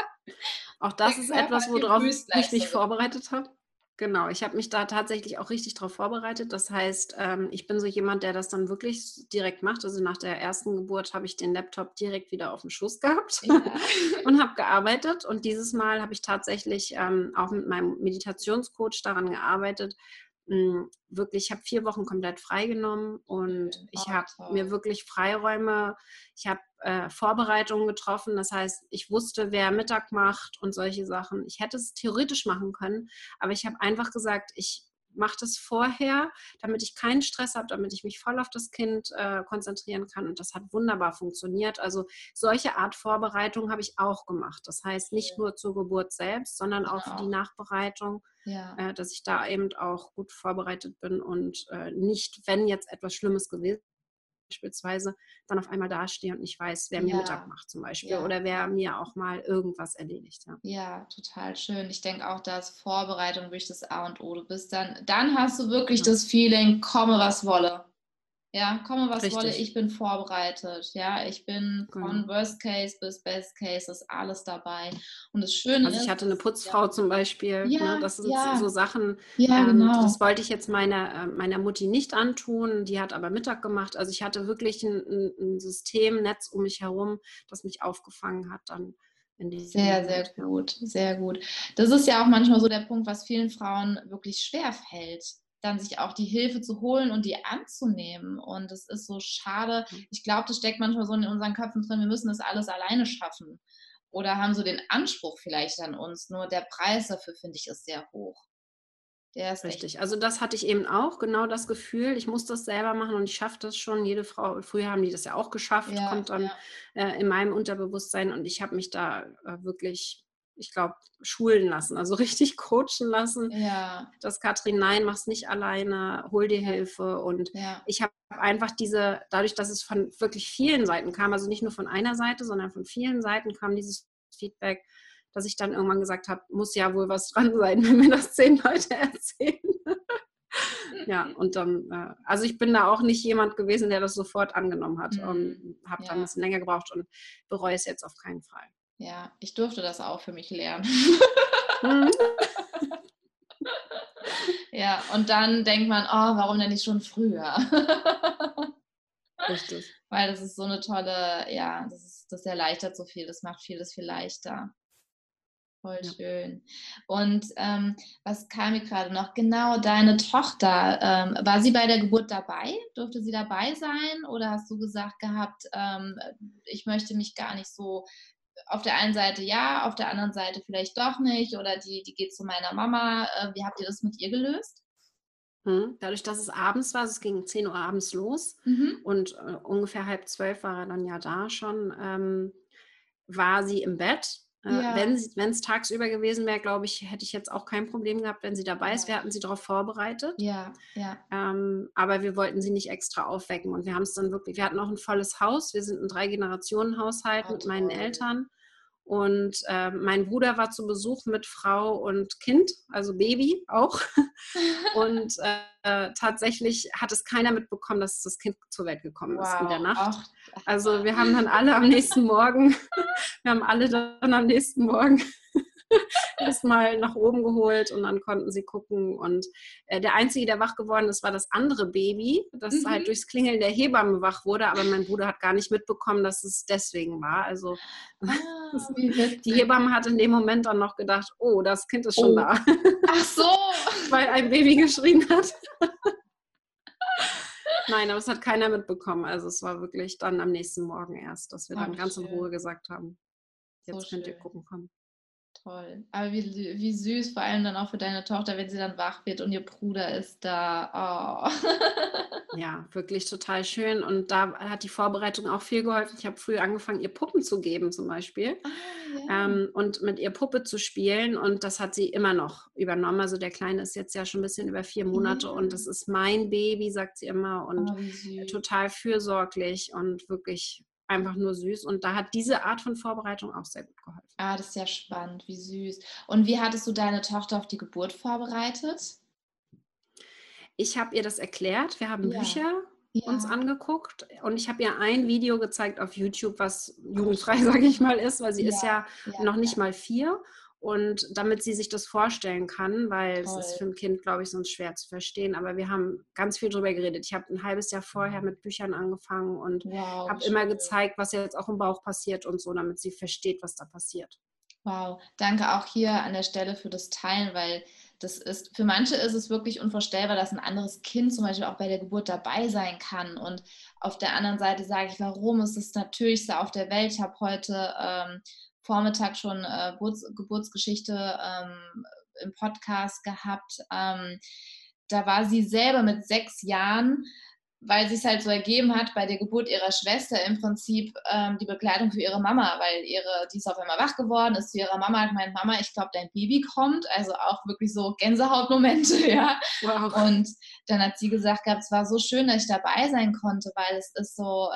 Speaker 2: Auch das Der ist etwas, worauf ich mich vorbereitet habe. Genau, ich habe mich da tatsächlich auch richtig darauf vorbereitet. Das heißt, ähm, ich bin so jemand, der das dann wirklich direkt macht. Also nach der ersten Geburt habe ich den Laptop direkt wieder auf dem Schoß gehabt ja. und habe gearbeitet. Und dieses Mal habe ich tatsächlich ähm, auch mit meinem Meditationscoach daran gearbeitet, hm, wirklich, ich habe vier Wochen komplett freigenommen und ich habe mir wirklich Freiräume, ich habe äh, Vorbereitungen getroffen. Das heißt, ich wusste, wer Mittag macht und solche Sachen. Ich hätte es theoretisch machen können, aber ich habe einfach gesagt, ich mache das vorher, damit ich keinen Stress habe, damit ich mich voll auf das Kind äh, konzentrieren kann. Und das hat wunderbar funktioniert. Also solche Art Vorbereitung habe ich auch gemacht. Das heißt nicht ja. nur zur Geburt selbst, sondern auch für die Nachbereitung, ja. äh, dass ich da eben auch gut vorbereitet bin und äh, nicht, wenn jetzt etwas Schlimmes gewesen beispielsweise dann auf einmal dastehe und nicht weiß, wer mir ja. Mittag macht zum Beispiel ja. oder wer mir auch mal irgendwas erledigt.
Speaker 1: Ja, ja total schön. Ich denke auch, dass Vorbereitung wirklich das A und O. Du bist dann, dann hast du wirklich das Feeling, komme was wolle. Ja, komme was Richtig. wolle, ich bin vorbereitet. Ja, ich bin von genau. Worst Case bis Best Case, ist alles dabei. Und das Schöne
Speaker 2: also
Speaker 1: ist.
Speaker 2: ich hatte eine Putzfrau ja. zum Beispiel. Ja, ne? Das sind ja. so Sachen. Ja, ähm, genau. Das wollte ich jetzt meiner, äh, meiner Mutti nicht antun. Die hat aber Mittag gemacht. Also ich hatte wirklich ein, ein Systemnetz um mich herum, das mich aufgefangen hat dann.
Speaker 1: Sehr, sehr gut, sehr gut. Das ist ja auch manchmal so der Punkt, was vielen Frauen wirklich schwer fällt dann sich auch die Hilfe zu holen und die anzunehmen. Und es ist so schade. Mhm. Ich glaube, das steckt manchmal so in unseren Köpfen drin, wir müssen das alles alleine schaffen. Oder haben so den Anspruch vielleicht an uns. Nur der Preis dafür, finde ich, ist sehr hoch.
Speaker 2: Der ist richtig. Also das hatte ich eben auch, genau das Gefühl, ich muss das selber machen und ich schaffe das schon. Jede Frau, früher haben die das ja auch geschafft, ja, kommt dann ja. äh, in meinem Unterbewusstsein und ich habe mich da äh, wirklich ich glaube, schulen lassen, also richtig coachen lassen.
Speaker 1: Ja.
Speaker 2: Dass Katrin, nein, mach's nicht alleine, hol dir Hilfe. Und
Speaker 1: Ja.
Speaker 2: ich habe einfach diese, dadurch, dass es von wirklich vielen Seiten kam, also nicht nur von einer Seite, sondern von vielen Seiten kam dieses Feedback, dass ich dann irgendwann gesagt habe, muss ja wohl was dran sein, wenn mir das zehn Leute erzählen. ja, und dann, äh, also ich bin da auch nicht jemand gewesen, der das sofort angenommen hat
Speaker 1: Mhm.
Speaker 2: und habe dann
Speaker 1: Ja.
Speaker 2: ein bisschen länger gebraucht und bereue es jetzt auf keinen Fall.
Speaker 1: Ja, ich durfte das auch für mich lernen.
Speaker 2: Mhm.
Speaker 1: Ja, und dann denkt man, oh, warum denn nicht schon früher?
Speaker 2: Richtig.
Speaker 1: Weil das ist so eine tolle, ja, das, ist, das erleichtert so viel, das macht vieles viel leichter. Voll
Speaker 2: Ja.
Speaker 1: schön. Und ähm, was kam mir gerade noch? Genau, deine Tochter, ähm, war sie bei der Geburt dabei? Durfte sie dabei sein? Oder hast du gesagt gehabt, ähm, ich möchte mich gar nicht so auf der einen Seite ja, auf der anderen Seite vielleicht doch nicht? Oder die, die geht zu meiner Mama. Äh, wie habt ihr das mit ihr gelöst?
Speaker 2: Mhm. Dadurch, dass es abends war, es ging 10 Uhr abends los
Speaker 1: Mhm.
Speaker 2: und äh, ungefähr halb zwölf war er dann ja da schon, ähm, war sie im Bett. Äh,
Speaker 1: Ja.
Speaker 2: Wenn es tagsüber gewesen wäre, glaube ich, hätte ich jetzt auch kein Problem gehabt, wenn sie dabei ist. Wir hatten sie darauf vorbereitet.
Speaker 1: Ja, ja.
Speaker 2: Ähm, aber wir wollten sie nicht extra aufwecken. Und wir haben es dann wirklich, wir hatten auch ein volles Haus. Wir sind ein Drei-Generationen-Haushalt
Speaker 1: Oh,
Speaker 2: mit meinen. Eltern. Und äh, mein Bruder war zu Besuch mit Frau und Kind, also Baby auch. Und äh, tatsächlich hat es keiner mitbekommen, dass das Kind zur Welt gekommen ist in der Nacht.
Speaker 1: Ach,
Speaker 2: Also wir haben dann alle am nächsten Morgen, wir haben alle dann am nächsten Morgen erstmal nach oben geholt und dann konnten sie gucken. Und äh, der Einzige, der wach geworden ist, war das andere Baby, das
Speaker 1: Mhm.
Speaker 2: halt durchs Klingeln der Hebamme wach wurde, aber mein Bruder hat gar nicht mitbekommen, dass es deswegen war. Also
Speaker 1: ah,
Speaker 2: die Hebamme hat in dem Moment dann noch gedacht, oh, das Kind ist schon
Speaker 1: Oh.
Speaker 2: da,
Speaker 1: Ach so.
Speaker 2: weil ein Baby geschrien hat. Nein, aber es hat keiner mitbekommen. Also es war wirklich dann am nächsten Morgen erst, dass wir
Speaker 1: Ah,
Speaker 2: dann ganz in
Speaker 1: schön.
Speaker 2: Ruhe gesagt haben,
Speaker 1: So
Speaker 2: jetzt könnt ihr
Speaker 1: schön.
Speaker 2: gucken kommen.
Speaker 1: Toll. Aber wie, wie süß, vor allem dann auch für deine Tochter, wenn sie dann wach wird und ihr Bruder ist da. Oh.
Speaker 2: Ja, wirklich total schön. Und da hat die Vorbereitung auch viel geholfen. Ich habe früh angefangen, ihr Puppen zu geben zum Beispiel.
Speaker 1: Ah, ja.
Speaker 2: Ähm, und mit ihr Puppe zu spielen. Und das hat sie immer noch übernommen. Also der Kleine ist jetzt ja schon ein bisschen über vier Monate
Speaker 1: Ja.
Speaker 2: und das ist mein Baby, sagt sie immer. Und
Speaker 1: oh,
Speaker 2: total fürsorglich und wirklich einfach nur süß. Und da hat diese Art von Vorbereitung auch sehr gut geholfen.
Speaker 1: Ah, das ist ja spannend, wie süß. Und wie hattest du deine Tochter auf die Geburt vorbereitet?
Speaker 2: Ich habe ihr das erklärt. Wir haben
Speaker 1: Ja.
Speaker 2: Bücher
Speaker 1: Ja.
Speaker 2: uns angeguckt und ich habe ihr ein Video gezeigt auf YouTube, was jugendfrei, sage ich mal, ist, weil sie ist ja
Speaker 1: ja,
Speaker 2: noch nicht
Speaker 1: ja.
Speaker 2: mal vier. Und damit sie sich das vorstellen kann, weil es ist
Speaker 1: Toll.
Speaker 2: für ein Kind, glaube ich, sonst schwer zu verstehen. Aber wir haben ganz viel drüber geredet. Ich habe ein halbes Jahr vorher mit Büchern angefangen und
Speaker 1: Wow,
Speaker 2: habe immer gezeigt, was jetzt auch im Bauch passiert und so, damit sie versteht, was da passiert.
Speaker 1: Wow, danke auch hier an der Stelle für das Teilen, weil das ist, für manche ist es wirklich unvorstellbar, dass ein anderes Kind zum Beispiel auch bei der Geburt dabei sein kann. Und auf der anderen Seite sage ich, warum ist das Natürlichste auf der Welt? Ich habe heute ähm, Vormittag schon äh, Geburts Geburtsgeschichte ähm, im Podcast gehabt. Ähm, da war sie selber mit sechs Jahren weil sie es halt so ergeben hat bei der Geburt ihrer Schwester im Prinzip ähm, die Begleitung für ihre Mama, weil ihre, die ist auf einmal wach geworden, ist zu ihrer Mama hat gemeint, Mama, ich glaube, dein Baby kommt. Also auch wirklich so Gänsehautmomente, ja.
Speaker 2: Wow.
Speaker 1: Und dann hat sie gesagt gehabt, es war so schön, dass ich dabei sein konnte, weil es ist so,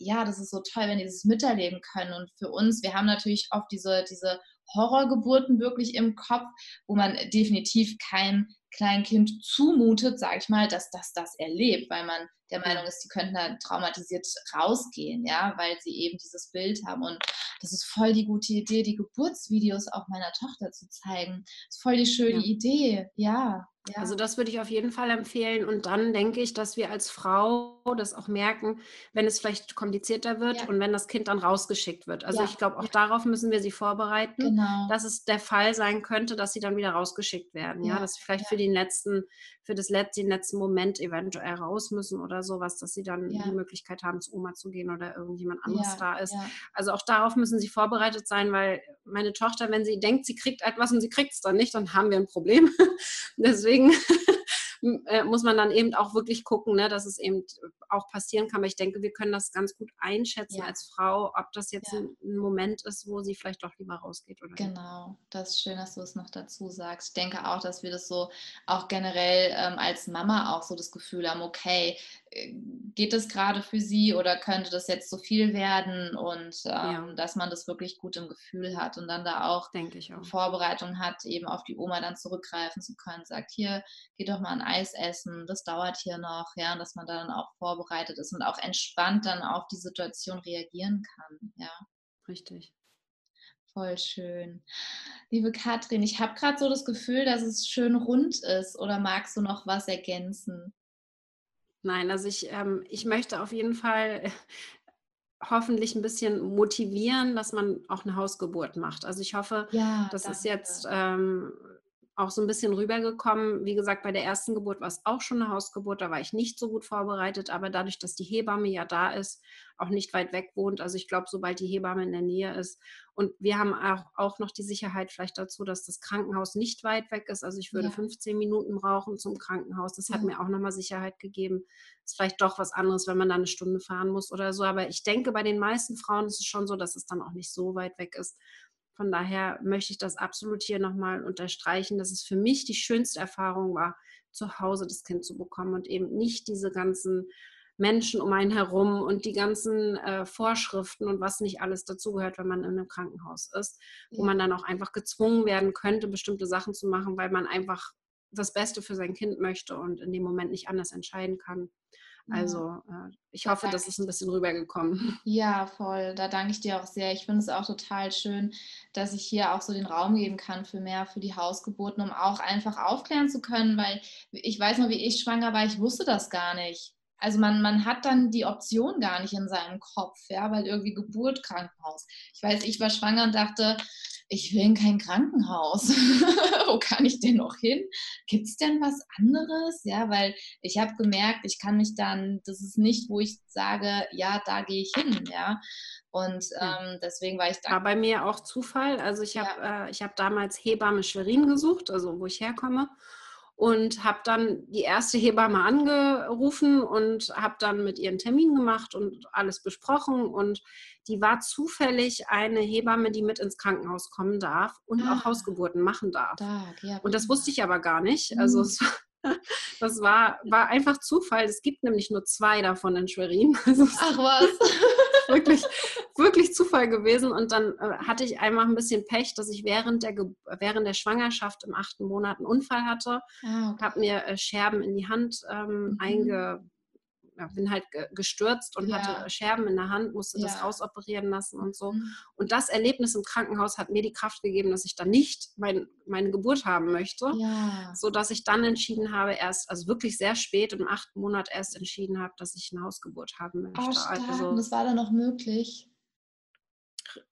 Speaker 1: ja, das ist so toll, wenn die das miterleben können. Und für uns, wir haben natürlich oft diese, diese Horrorgeburten wirklich im Kopf, wo man definitiv keinem kleinen Kind zumutet, sage ich mal, dass das das erlebt, weil man der Meinung ist, die könnten da traumatisiert rausgehen, ja, weil sie eben dieses Bild haben. Und das ist voll die gute Idee, die Geburtsvideos auch meiner Tochter zu zeigen. Das ist voll die schöne
Speaker 2: Ja.
Speaker 1: Idee, ja. Ja.
Speaker 2: Also das würde ich auf jeden Fall empfehlen. Und dann denke ich, dass wir als Frau das auch merken, wenn es vielleicht komplizierter wird
Speaker 1: Ja.
Speaker 2: und wenn das Kind dann rausgeschickt wird. Also
Speaker 1: Ja,
Speaker 2: ich glaube, auch darauf müssen wir sie vorbereiten,
Speaker 1: genau.
Speaker 2: dass es der Fall sein könnte, dass sie dann wieder rausgeschickt werden. Ja, dass sie vielleicht für den letzten, für das letzte, den letzten Moment eventuell raus müssen oder sowas, dass sie dann die Möglichkeit haben, zu Oma zu gehen oder irgendjemand anderes da ist. Also auch darauf müssen sie vorbereitet sein, weil meine Tochter, wenn sie denkt, sie kriegt etwas und sie kriegt es dann nicht, dann haben wir ein Problem. Deswegen Deswegen. äh, muss man dann eben auch wirklich gucken, ne, dass es eben auch passieren kann. Aber ich denke, wir können das ganz gut einschätzen ja. als Frau, ob das jetzt ja. ein, ein, Moment ist, wo sie vielleicht doch lieber rausgeht oder
Speaker 1: Genau, nicht. das ist schön, dass du es noch dazu sagst. Ich denke auch, dass wir das so auch generell ähm, als Mama auch so das Gefühl haben, okay, äh, geht es gerade für sie oder könnte das jetzt zu so viel werden und ähm, ja. dass man das wirklich gut im Gefühl hat und dann da auch,
Speaker 2: Denke ich auch.
Speaker 1: Vorbereitung hat, eben auf die Oma dann zurückgreifen zu können, sagt, hier, geh doch mal ein Eis essen, das dauert hier noch, ja, dass man dann auch vorbereitet ist und auch entspannt dann auf die Situation reagieren kann, ja.
Speaker 2: Richtig.
Speaker 1: Voll schön. Liebe Katrin, ich habe gerade so das Gefühl, dass es schön rund ist oder magst du noch was ergänzen?
Speaker 2: Nein, also ich, ähm, ich möchte auf jeden Fall hoffentlich ein bisschen motivieren, dass man auch eine Hausgeburt macht. Also ich hoffe, ja, das danke. ist jetzt ähm, auch so ein bisschen rübergekommen. Wie gesagt, bei der ersten Geburt war es auch schon eine Hausgeburt, da war ich nicht so gut vorbereitet, aber dadurch, dass die Hebamme ja da ist, auch nicht weit weg wohnt, also ich glaube, sobald die Hebamme in der Nähe ist und wir haben auch, auch noch die Sicherheit vielleicht dazu, dass das Krankenhaus nicht weit weg ist, also ich würde ja. 15 Minuten brauchen zum Krankenhaus, das hat ja. mir auch nochmal Sicherheit gegeben. Ist vielleicht doch was anderes, wenn man da eine Stunde fahren muss oder so, aber ich denke, bei den meisten Frauen ist es schon so, dass es dann auch nicht so weit weg ist. Von daher möchte ich das absolut hier nochmal unterstreichen, dass es für mich die schönste Erfahrung war, zu Hause das Kind zu bekommen und eben nicht diese ganzen Menschen um einen herum und die ganzen äh, Vorschriften und was nicht alles dazugehört, wenn man in einem Krankenhaus ist, wo man dann auch einfach gezwungen werden könnte, bestimmte Sachen zu machen, weil man einfach das Beste für sein Kind möchte und in dem Moment nicht anders entscheiden kann. Also äh, ich hoffe, das ist ein bisschen rübergekommen.
Speaker 1: Ja, voll. Da danke ich dir auch sehr. Ich finde es auch total schön, dass ich hier auch so den Raum geben kann für mehr für die Hausgeburten, um auch einfach aufklären zu können, weil ich weiß noch, wie ich schwanger war, ich wusste das gar nicht. Also man, man hat dann die Option gar nicht in seinem Kopf, ja, weil irgendwie Geburt, Krankenhaus. Ich weiß, ich war schwanger und dachte, ich will in kein Krankenhaus. Wo kann ich denn noch hin? Gibt es denn was anderes? Ja, weil ich habe gemerkt, ich kann mich dann, das ist nicht, wo ich sage, ja, da gehe ich hin, ja. Und ähm, deswegen war ich
Speaker 2: da. War bei mir auch Zufall. Also ich habe ja. äh, hab damals Hebamme Schwerin gesucht, also wo ich herkomme und habe dann die erste Hebamme angerufen und habe dann mit ihr einen Termin gemacht und alles besprochen und die war zufällig eine Hebamme, die mit ins Krankenhaus kommen darf und ah, auch Hausgeburten machen darf. Dark, ja, und das wusste ich aber gar nicht. Also mhm. es war das war, war einfach Zufall. Es gibt nämlich nur zwei davon in Schwerin. Also
Speaker 1: Ach was.
Speaker 2: wirklich, wirklich Zufall gewesen. Und dann äh, hatte ich einmal ein bisschen Pech, dass ich während der, während der Schwangerschaft im achten Monat einen Unfall hatte. Ah, okay. Habe mir äh, Scherben in die Hand ähm, mhm. einge bin halt gestürzt und ja. hatte Scherben in der Hand, musste ja. das rausoperieren lassen und so. Mhm. Und das Erlebnis im Krankenhaus hat mir die Kraft gegeben, dass ich dann nicht mein, meine Geburt haben möchte, ja. so dass ich dann entschieden habe, erst, also wirklich sehr spät im achten Monat erst entschieden habe, dass ich eine Hausgeburt haben möchte. Oh,
Speaker 1: also, das war dann noch möglich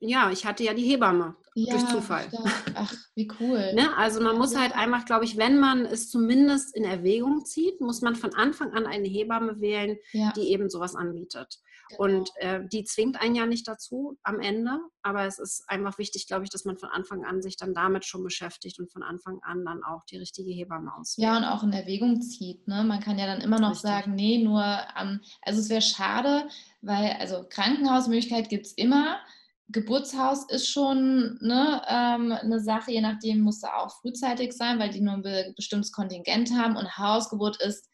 Speaker 2: ja, ich hatte ja die Hebamme ja, durch Zufall.
Speaker 1: Ach, wie cool.
Speaker 2: ne? Also man muss ja. halt einfach, glaube ich, wenn man es zumindest in Erwägung zieht, muss man von Anfang an eine Hebamme wählen, die eben sowas anbietet. Genau. Und äh, die zwingt einen ja nicht dazu am Ende, aber es ist einfach wichtig, glaube ich, dass man von Anfang an sich dann damit schon beschäftigt und von Anfang an dann auch die richtige Hebamme auswählt.
Speaker 1: Ja, und auch in Erwägung zieht. Ne? Man kann ja dann immer noch Richtig. sagen, nee, nur, ähm, also es wäre schade, weil, also Krankenhausmöglichkeit gibt es immer, Geburtshaus ist schon ne, ähm, eine Sache, je nachdem muss er auch frühzeitig sein, weil die nur ein bestimmtes Kontingent haben. Und Hausgeburt ist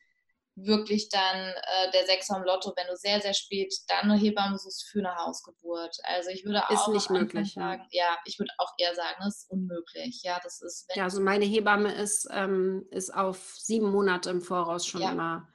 Speaker 1: wirklich dann äh, der Sechser im Lotto, wenn du sehr, sehr spät dann eine Hebamme suchst für eine Hausgeburt. Also ich würde auch
Speaker 2: ist nicht möglich,
Speaker 1: sagen, ja. ja, ich würde auch eher sagen, das ist unmöglich. Ja, das ist.
Speaker 2: ja, also meine Hebamme ist, ähm, ist auf sieben Monate im Voraus schon ja. immer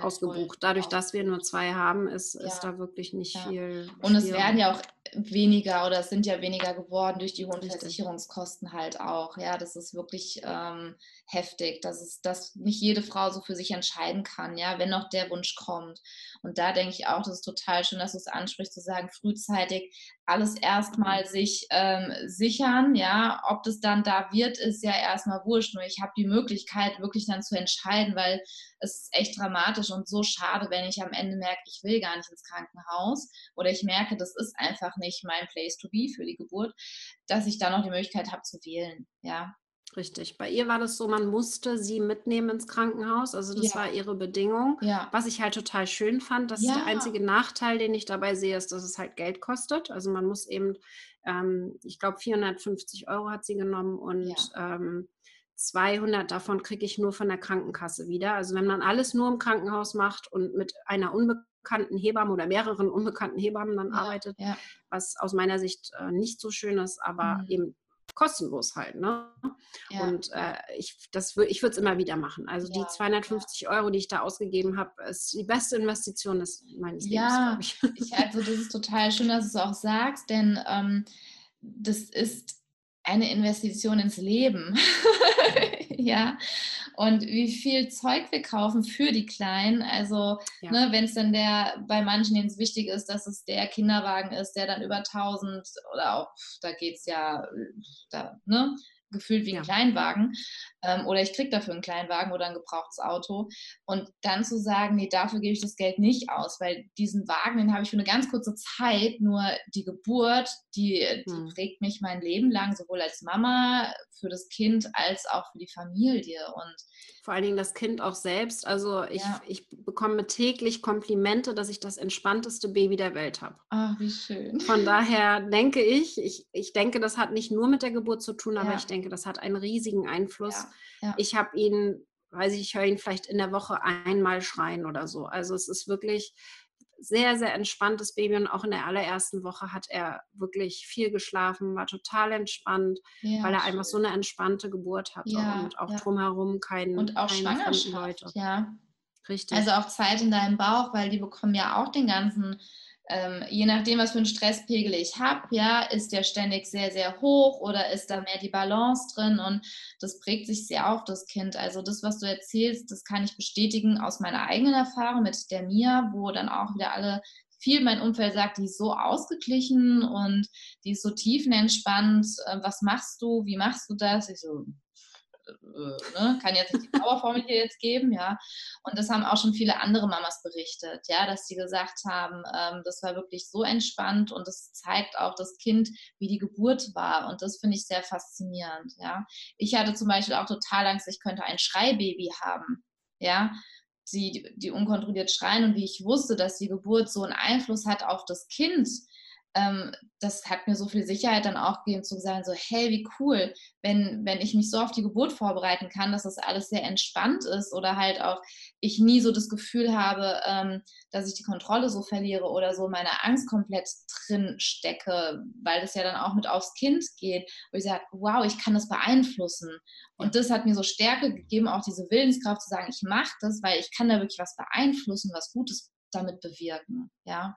Speaker 2: ausgebucht. Dadurch, dass wir nur zwei haben, ist, ja. ist da wirklich nicht ja. viel.
Speaker 1: Und es werden ja auch weniger oder es sind ja weniger geworden durch die hohen. Versicherungskosten halt auch. Ja, das ist wirklich ähm, heftig, dass es, dass nicht jede Frau so für sich entscheiden kann, ja, wenn noch der Wunsch kommt. Und da denke ich auch, das ist total schön, dass du es ansprichst, zu sagen, frühzeitig alles erstmal mhm. sich ähm, sichern, ja, ob das dann da wird, ist ja erstmal wurscht. Nur ich habe die Möglichkeit, wirklich dann zu entscheiden, weil es ist echt dramatisch und so schade, wenn ich am Ende merke, ich will gar nicht ins Krankenhaus oder ich merke, das ist einfach nicht mein Place to be für die Geburt, dass ich dann noch die Möglichkeit habe zu wählen, ja.
Speaker 2: Richtig. Bei ihr war das so, man musste sie mitnehmen ins Krankenhaus. Also das
Speaker 1: Ja.
Speaker 2: war ihre Bedingung.
Speaker 1: Ja.
Speaker 2: Was ich halt total schön fand, das ist der
Speaker 1: Ja.
Speaker 2: einzige Nachteil, den ich dabei sehe, ist, dass es halt Geld kostet. Also man muss eben, ähm, ich glaube, 450 Euro hat sie genommen und ähm, 200 davon kriege ich nur von der Krankenkasse wieder. Also wenn man alles nur im Krankenhaus macht und mit einer unbekannten Hebamme oder mehreren unbekannten Hebammen dann
Speaker 1: Ja.
Speaker 2: arbeitet,
Speaker 1: Ja.
Speaker 2: was aus meiner Sicht äh, nicht so schön ist, aber
Speaker 1: Mhm.
Speaker 2: eben kostenlos halt. Ne?
Speaker 1: Ja.
Speaker 2: Und äh, ich, das ich würde es immer wieder machen. Also die 250 Euro, die ich da ausgegeben habe, ist die beste Investition des, meines Lebens, ich.
Speaker 1: ich, also das ist total schön, dass du es auch sagst, denn ähm, das ist eine Investition ins Leben. ja. Und wie viel Zeug wir kaufen für die Kleinen. Also,
Speaker 2: Ja.
Speaker 1: ne, wenn es dann der, bei manchen denen es wichtig ist, dass es der Kinderwagen ist, der dann über 1000 oder auch, da geht es ja, da, ne, gefühlt wie ein
Speaker 2: Ja.
Speaker 1: Kleinwagen. Ähm, oder ich kriege dafür einen Kleinwagen oder ein gebrauchtes Auto. Und dann zu sagen, nee, dafür gebe ich das Geld nicht aus, weil diesen Wagen, den habe ich für eine ganz kurze Zeit, nur die Geburt, die, die
Speaker 2: Hm.
Speaker 1: prägt mich mein Leben lang, sowohl als Mama, für das Kind, als auch für die Familie. Und
Speaker 2: Vor allen Dingen das Kind auch selbst. Also ich,
Speaker 1: Ja.
Speaker 2: ich bekomme täglich Komplimente, dass ich das entspannteste Baby der Welt habe.
Speaker 1: ach, wie schön.
Speaker 2: Von daher denke ich, ich, ich denke, das hat nicht nur mit der Geburt zu tun, aber
Speaker 1: Ja.
Speaker 2: ich denke, das hat einen riesigen Einfluss.
Speaker 1: Ja, ja.
Speaker 2: Ich habe ihn, weiß ich, ich höre ihn vielleicht in der Woche einmal schreien oder so. Also es ist wirklich sehr, sehr entspanntes Baby und auch in der allerersten Woche hat er wirklich viel geschlafen, war total entspannt,
Speaker 1: Ja,
Speaker 2: weil er einfach so
Speaker 1: schön.
Speaker 2: eine entspannte Geburt hatte
Speaker 1: Ja,
Speaker 2: und auch
Speaker 1: ja.
Speaker 2: drumherum kein,
Speaker 1: Und auch
Speaker 2: keine
Speaker 1: Schwangerschaft,
Speaker 2: Leute.
Speaker 1: ja.
Speaker 2: Richtig.
Speaker 1: Also auch Zeit in deinem Bauch, weil die bekommen ja auch den ganzen, ähm, je nachdem, was für einen Stresspegel ich habe, ja, ist der ständig sehr, sehr hoch oder ist da mehr die Balance drin und das prägt sich sehr auf das Kind. Also das, was du erzählst, das kann ich bestätigen aus meiner eigenen Erfahrung mit der Mia, wo dann auch wieder alle viel mein Umfeld sagt, die ist so ausgeglichen und die ist so tiefenentspannt. Äh, was machst du? Wie machst du das? Ich so, ne, kann jetzt nicht die Powerformel hier jetzt geben, ja. Und das haben auch schon viele andere Mamas berichtet, ja, dass sie gesagt haben, ähm, das war wirklich so entspannt und das zeigt auch das Kind, wie die Geburt war. Und das finde ich sehr faszinierend, ja. Ich hatte zum Beispiel auch total Angst, ich könnte ein Schreibaby haben, ja. Die, die unkontrolliert schreien und wie ich wusste, dass die Geburt so einen Einfluss hat auf das Kind, ähm, das hat mir so viel Sicherheit dann auch gegeben, zu sagen, so, hey, wie cool, wenn, wenn ich mich so auf die Geburt vorbereiten kann, dass das alles sehr entspannt ist oder halt auch ich nie so das Gefühl habe, ähm, dass ich die Kontrolle so verliere oder so meine Angst komplett drin stecke, weil das ja dann auch mit aufs Kind geht, wo ich sage, wow, ich kann das beeinflussen. Und das hat mir so Stärke gegeben, auch diese Willenskraft zu sagen, ich mache das, weil ich kann da wirklich was beeinflussen, was Gutes damit bewirken. Ja,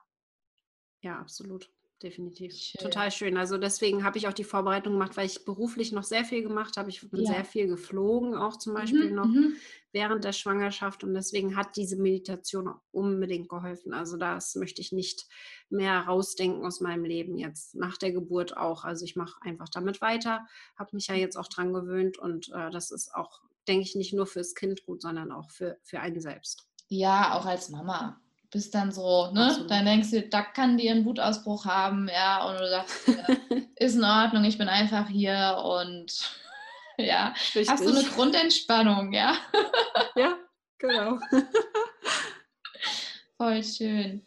Speaker 2: Ja, absolut. Definitiv.
Speaker 1: Schön.
Speaker 2: Total schön. Also deswegen habe ich auch die Vorbereitung gemacht, weil ich beruflich noch sehr viel gemacht habe. Ich bin
Speaker 1: Ja.
Speaker 2: sehr viel geflogen, auch zum Beispiel
Speaker 1: Mhm,
Speaker 2: noch
Speaker 1: mhm.
Speaker 2: während der Schwangerschaft. Und deswegen hat diese Meditation unbedingt geholfen. Also das möchte ich nicht mehr rausdenken aus meinem Leben jetzt, nach der Geburt auch. Also ich mache einfach damit weiter, habe mich ja jetzt auch dran gewöhnt und äh, das ist auch, denke ich, nicht nur fürs Kind gut, sondern auch für, für einen selbst.
Speaker 1: Ja, auch als Mama. Bist dann so, ne?
Speaker 2: Absolut.
Speaker 1: Dann denkst du, da kann die einen Wutausbruch haben, ja, und du sagst, ja, ist in Ordnung, ich bin einfach hier und ja, hast du eine Grundentspannung, ja.
Speaker 2: Ja, genau.
Speaker 1: Voll schön.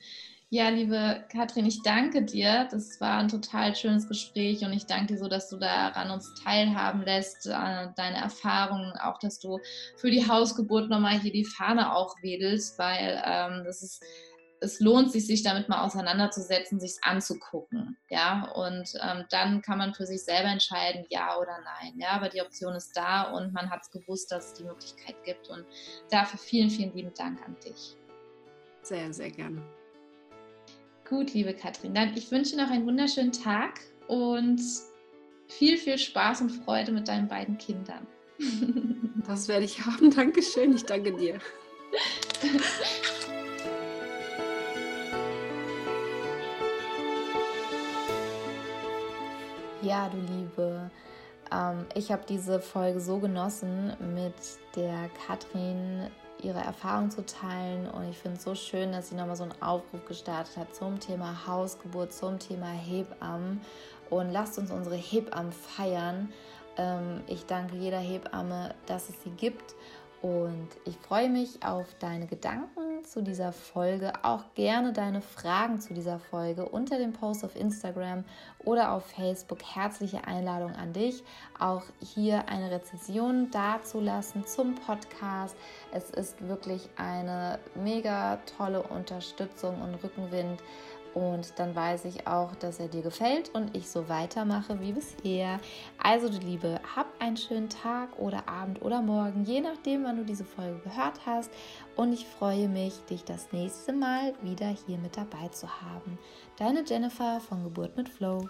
Speaker 1: Ja, liebe Katrin, ich danke dir. Das war ein total schönes Gespräch und ich danke dir so, dass du daran uns teilhaben lässt, deine Erfahrungen, auch dass du für die Hausgeburt nochmal hier die Fahne auch wedelst, weil ähm, das ist, es lohnt sich, sich damit mal auseinanderzusetzen, sich anzugucken. Ja, und ähm, dann kann man für sich selber entscheiden, ja oder nein. Ja, aber die Option ist da und man hat es gewusst, dass es die Möglichkeit gibt. Und dafür vielen, vielen lieben Dank an dich.
Speaker 2: Sehr, sehr gerne.
Speaker 1: Gut, liebe Katrin, dann ich wünsche noch einen wunderschönen Tag und viel, viel Spaß und Freude mit deinen beiden Kindern.
Speaker 2: Das werde ich haben. Dankeschön. Ich danke dir.
Speaker 1: Ja, du Liebe, ähm, ich habe diese Folge so genossen, mit der Katrin ihre Erfahrung zu teilen. Und ich finde es so schön, dass sie nochmal so einen Aufruf gestartet hat zum Thema Hausgeburt, zum Thema Hebammen. Und lasst uns unsere Hebammen feiern. Ähm, ich danke jeder Hebamme, dass es sie gibt. Und ich freue mich auf deine Gedanken zu dieser Folge, auch gerne deine Fragen zu dieser Folge unter dem Post auf Instagram oder auf Facebook. Herzliche Einladung an dich, auch hier eine Rezession dazulassen zum Podcast. Es ist wirklich eine mega tolle Unterstützung und Rückenwind und dann weiß ich auch, dass er dir gefällt und ich so weitermache wie bisher. Also du Liebe, hab einen schönen Tag oder Abend oder Morgen, je nachdem, wann du diese Folge gehört hast. Und ich freue mich, dich das nächste Mal wieder hier mit dabei zu haben. Deine Jennifer von Geburt mit Flow.